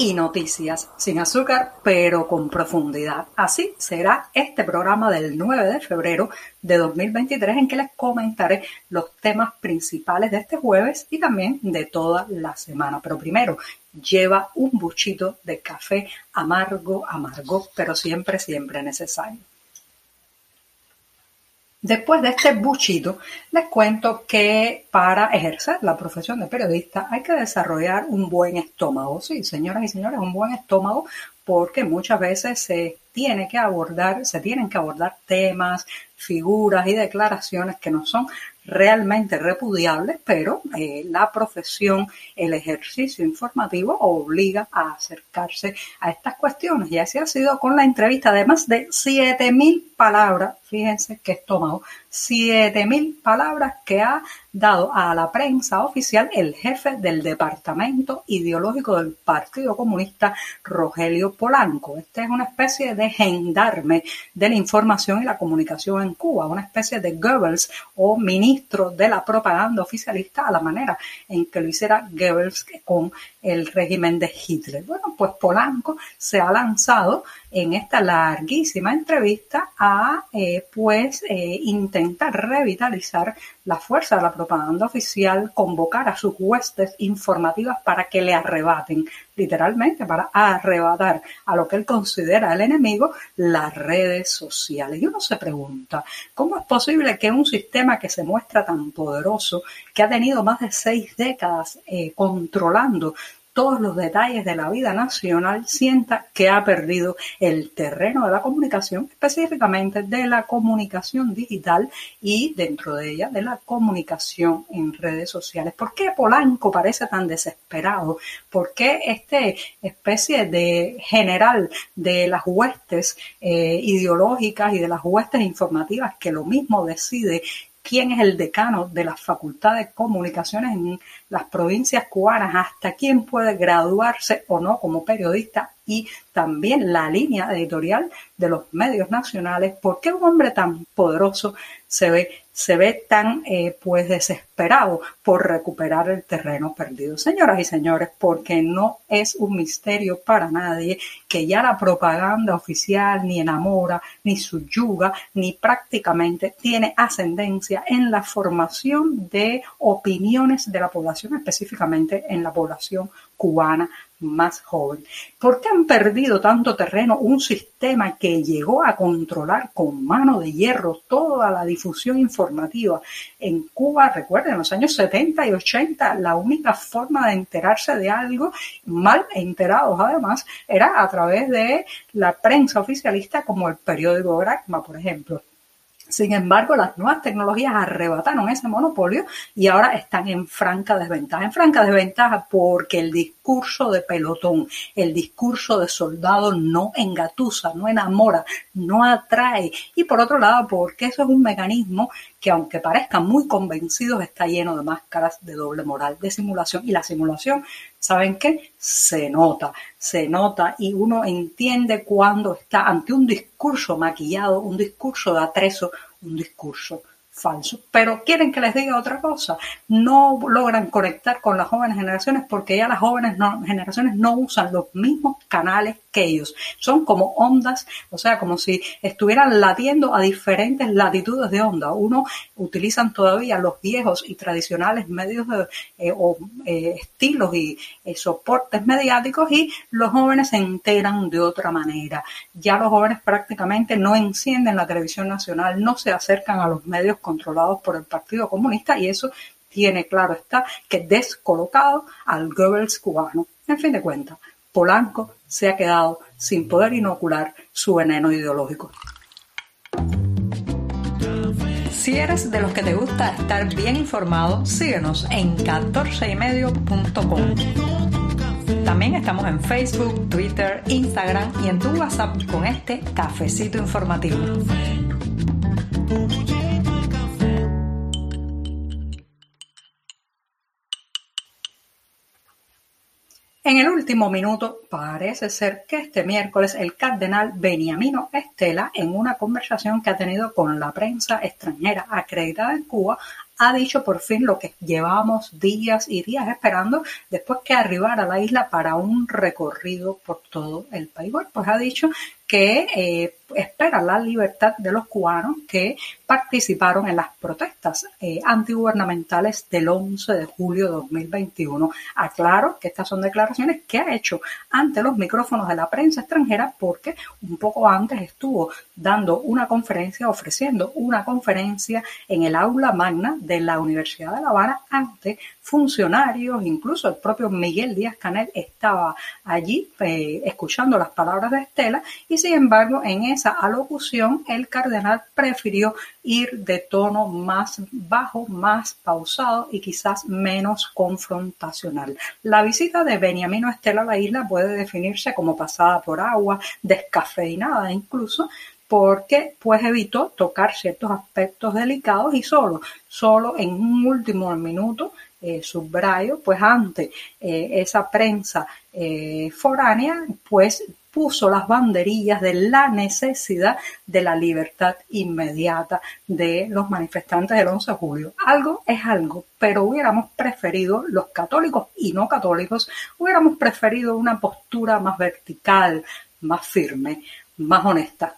y noticias, sin azúcar, pero con profundidad. Así será este programa del 9 de febrero de 2023 en que les comentaré los temas principales de este jueves y también de toda la semana. Pero primero, lleva un buchito de café amargo, amargo, pero siempre, siempre necesario. Después de este buchito, les cuento que para ejercer la profesión de periodista hay que desarrollar un buen estómago. Sí, señoras y señores, un buen estómago porque muchas veces se tiene que abordar, se tienen que abordar temas, figuras y declaraciones que no son realmente repudiables, pero eh, la profesión, el ejercicio informativo obliga a acercarse a estas cuestiones. Y así ha sido con la entrevista de más de 7.000 palabras, fíjense qué estómago, 7.000 palabras que ha dado a la prensa oficial el jefe del departamento ideológico del Partido Comunista, Rogelio Polanco. Este es una especie de gendarme de la información y la comunicación en Cuba, una especie de Goebbels o ministro de la propaganda oficialista a la manera en que lo hiciera Goebbels con el régimen de Hitler. Bueno, pues Polanco se ha lanzado en esta larguísima entrevista a eh, pues eh, intentar revitalizar la fuerza de la propaganda oficial, convocar a sus huestes informativas para que le arrebaten, literalmente para arrebatar a lo que él considera el enemigo, las redes sociales. Y uno se pregunta, ¿cómo es posible que un sistema que se muestra tan poderoso, que ha tenido más de seis décadas eh, controlando todos los detalles de la vida nacional, sienta que ha perdido el terreno de la comunicación, específicamente de la comunicación digital y dentro de ella de la comunicación en redes sociales. ¿Por qué Polanco parece tan desesperado? ¿Por qué este especie de general de las huestes eh, ideológicas y de las huestes informativas que lo mismo decide quién es el decano de las facultades de comunicaciones en las provincias cubanas, hasta quién puede graduarse o no como periodista y también la línea editorial de los medios nacionales, ¿por qué un hombre tan poderoso se ve, se ve tan eh, pues desesperado por recuperar el terreno perdido? Señoras y señores, porque no es un misterio para nadie que ya la propaganda oficial ni enamora, ni subyuga, ni prácticamente tiene ascendencia en la formación de opiniones de la población, específicamente en la población cubana más joven. ¿Por qué han perdido tanto terreno un sistema que llegó a controlar con mano de hierro toda la difusión informativa en Cuba? Recuerden, en los años 70 y 80 la única forma de enterarse de algo, mal enterados además, era a través de la prensa oficialista como el periódico Granma, por ejemplo. Sin embargo, las nuevas tecnologías arrebataron ese monopolio y ahora están en franca desventaja. En franca desventaja porque el discurso de pelotón, el discurso de soldado no engatusa, no enamora, no atrae. Y por otro lado, porque eso es un mecanismo que aunque parezcan muy convencidos, está lleno de máscaras de doble moral, de simulación. Y la simulación, ¿saben qué? Se nota, se nota y uno entiende cuando está ante un discurso maquillado, un discurso de atrezo, un discurso falso. Pero quieren que les diga otra cosa. No logran conectar con las jóvenes generaciones porque ya las jóvenes generaciones no usan los mismos canales que ellos. Son como ondas, o sea, como si estuvieran latiendo a diferentes latitudes de onda. Uno utilizan todavía los viejos y tradicionales medios de, eh, o eh, estilos y eh, soportes mediáticos y los jóvenes se enteran de otra manera. Ya los jóvenes prácticamente no encienden la televisión nacional, no se acercan a los medios controlados por el Partido Comunista y eso tiene claro está que descolocado al Goebbels cubano. En fin de cuentas, Polanco se ha quedado sin poder inocular su veneno ideológico. Si eres de los que te gusta estar bien informado, síguenos en 14ymedio.com. También estamos en Facebook, Twitter, Instagram y en tu WhatsApp con este cafecito informativo. En el último minuto, parece ser que este miércoles el cardenal Beniamino Estela, en una conversación que ha tenido con la prensa extranjera acreditada en Cuba, ha dicho por fin lo que llevábamos días y días esperando después que arribara a la isla para un recorrido por todo el país. Bueno, pues ha dicho que eh, espera la libertad de los cubanos que participaron en las protestas eh, antigubernamentales del 11 de julio de 2021. Aclaro que estas son declaraciones que ha hecho ante los micrófonos de la prensa extranjera porque un poco antes estuvo dando una conferencia, ofreciendo una conferencia en el aula magna la Universidad de La Habana ante funcionarios, incluso el propio Miguel Díaz Canel estaba allí eh, escuchando las palabras de Estela y sin embargo en esa alocución el cardenal prefirió ir de tono más bajo, más pausado y quizás menos confrontacional. La visita de Beniamino Estela a la isla puede definirse como pasada por agua, descafeinada incluso, porque pues evitó tocar ciertos aspectos delicados y solo, solo en un último minuto eh, subrayo, pues ante eh, esa prensa eh, foránea, pues puso las banderillas de la necesidad de la libertad inmediata de los manifestantes del 11 de julio. Algo es algo, pero hubiéramos preferido, los católicos y no católicos, hubiéramos preferido una postura más vertical, más firme, más honesta.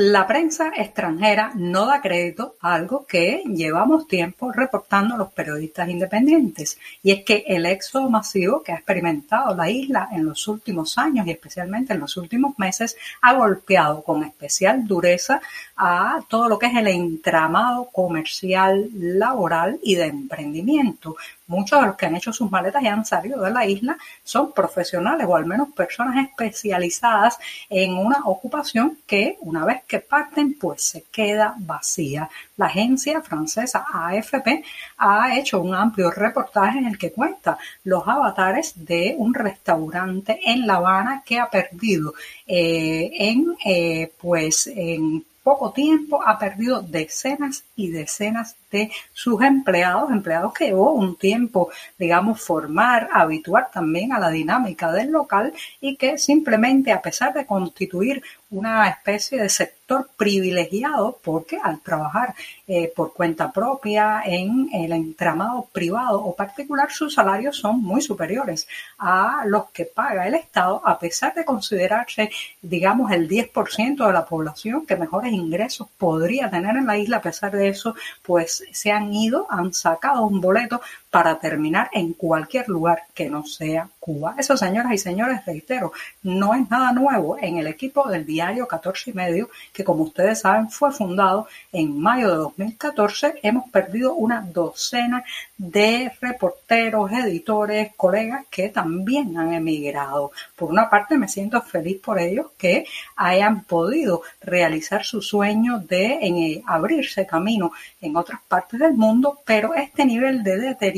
La prensa extranjera no da crédito a algo que llevamos tiempo reportando los periodistas independientes, y es que el éxodo masivo que ha experimentado la isla en los últimos años y especialmente en los últimos meses ha golpeado con especial dureza a todo lo que es el entramado comercial, laboral y de emprendimiento, Muchos de los que han hecho sus maletas y han salido de la isla son profesionales o al menos personas especializadas en una ocupación que una vez que parten pues se queda vacía. La agencia francesa AFP ha hecho un amplio reportaje en el que cuenta los avatares de un restaurante en La Habana que ha perdido eh, en eh, pues en poco tiempo ha perdido decenas y decenas de sus empleados, empleados que llevó un tiempo, digamos, formar, habituar también a la dinámica del local y que simplemente, a pesar de constituir una especie de sector privilegiado, porque al trabajar eh, por cuenta propia en el entramado privado o particular, sus salarios son muy superiores a los que paga el Estado, a pesar de considerarse, digamos, el 10% de la población que mejores ingresos podría tener en la isla, a pesar de eso, pues se han ido, han sacado un boleto para terminar en cualquier lugar que no sea Cuba. Eso, señoras y señores, reitero, no es nada nuevo en el equipo del diario 14 y medio, que como ustedes saben fue fundado en mayo de 2014. Hemos perdido una docena de reporteros, editores, colegas que también han emigrado. Por una parte, me siento feliz por ellos que hayan podido realizar su sueño de eh, abrirse camino en otras partes del mundo, pero este nivel de deterioro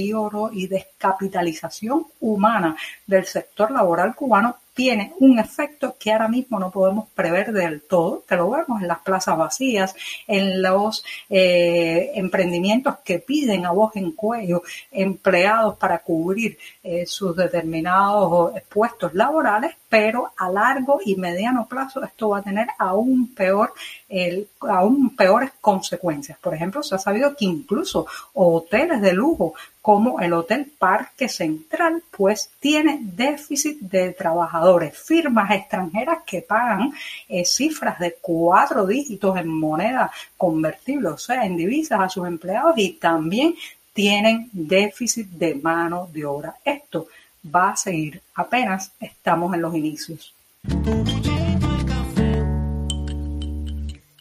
y descapitalización humana del sector laboral cubano tiene un efecto que ahora mismo no podemos prever del todo, que lo vemos en las plazas vacías, en los eh, emprendimientos que piden a voz en cuello empleados para cubrir eh, sus determinados puestos laborales, pero a largo y mediano plazo esto va a tener aún peor, el, aún peores consecuencias. Por ejemplo, se ha sabido que incluso hoteles de lujo como el Hotel Parque Central, pues tiene déficit de firmas extranjeras que pagan eh, cifras de cuatro dígitos en moneda convertible, o sea, en divisas a sus empleados y también tienen déficit de mano de obra. Esto va a seguir, apenas estamos en los inicios.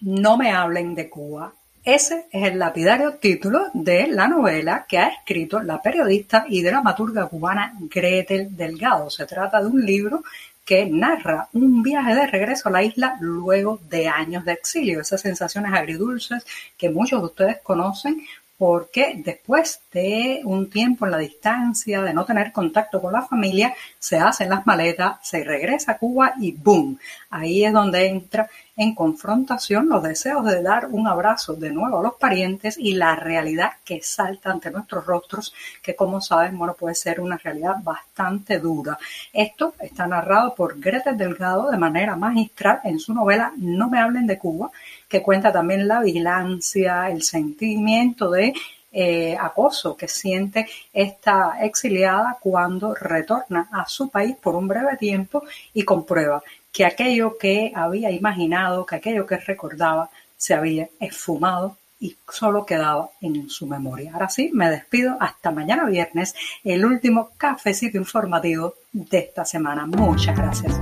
No me hablen de Cuba. Ese es el lapidario título de la novela que ha escrito la periodista y dramaturga cubana Gretel Delgado. Se trata de un libro que narra un viaje de regreso a la isla luego de años de exilio, esas sensaciones agridulces que muchos de ustedes conocen porque después de un tiempo en la distancia, de no tener contacto con la familia, se hacen las maletas, se regresa a Cuba y ¡boom! Ahí es donde entra en confrontación los deseos de dar un abrazo de nuevo a los parientes y la realidad que salta ante nuestros rostros, que como saben, bueno, puede ser una realidad bastante dura. Esto está narrado por Greta Delgado de manera magistral en su novela No me hablen de Cuba, que cuenta también la vigilancia, el sentimiento de eh, acoso que siente esta exiliada cuando retorna a su país por un breve tiempo y comprueba que aquello que había imaginado, que aquello que recordaba, se había esfumado y solo quedaba en su memoria. Ahora sí, me despido hasta mañana viernes, el último cafecito informativo de esta semana. Muchas gracias.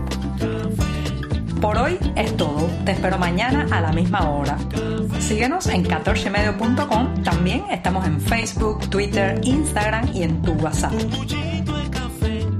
Por hoy es todo. Te espero mañana a la misma hora. Síguenos en 14medio.com. También estamos en Facebook, Twitter, Instagram y en tu WhatsApp.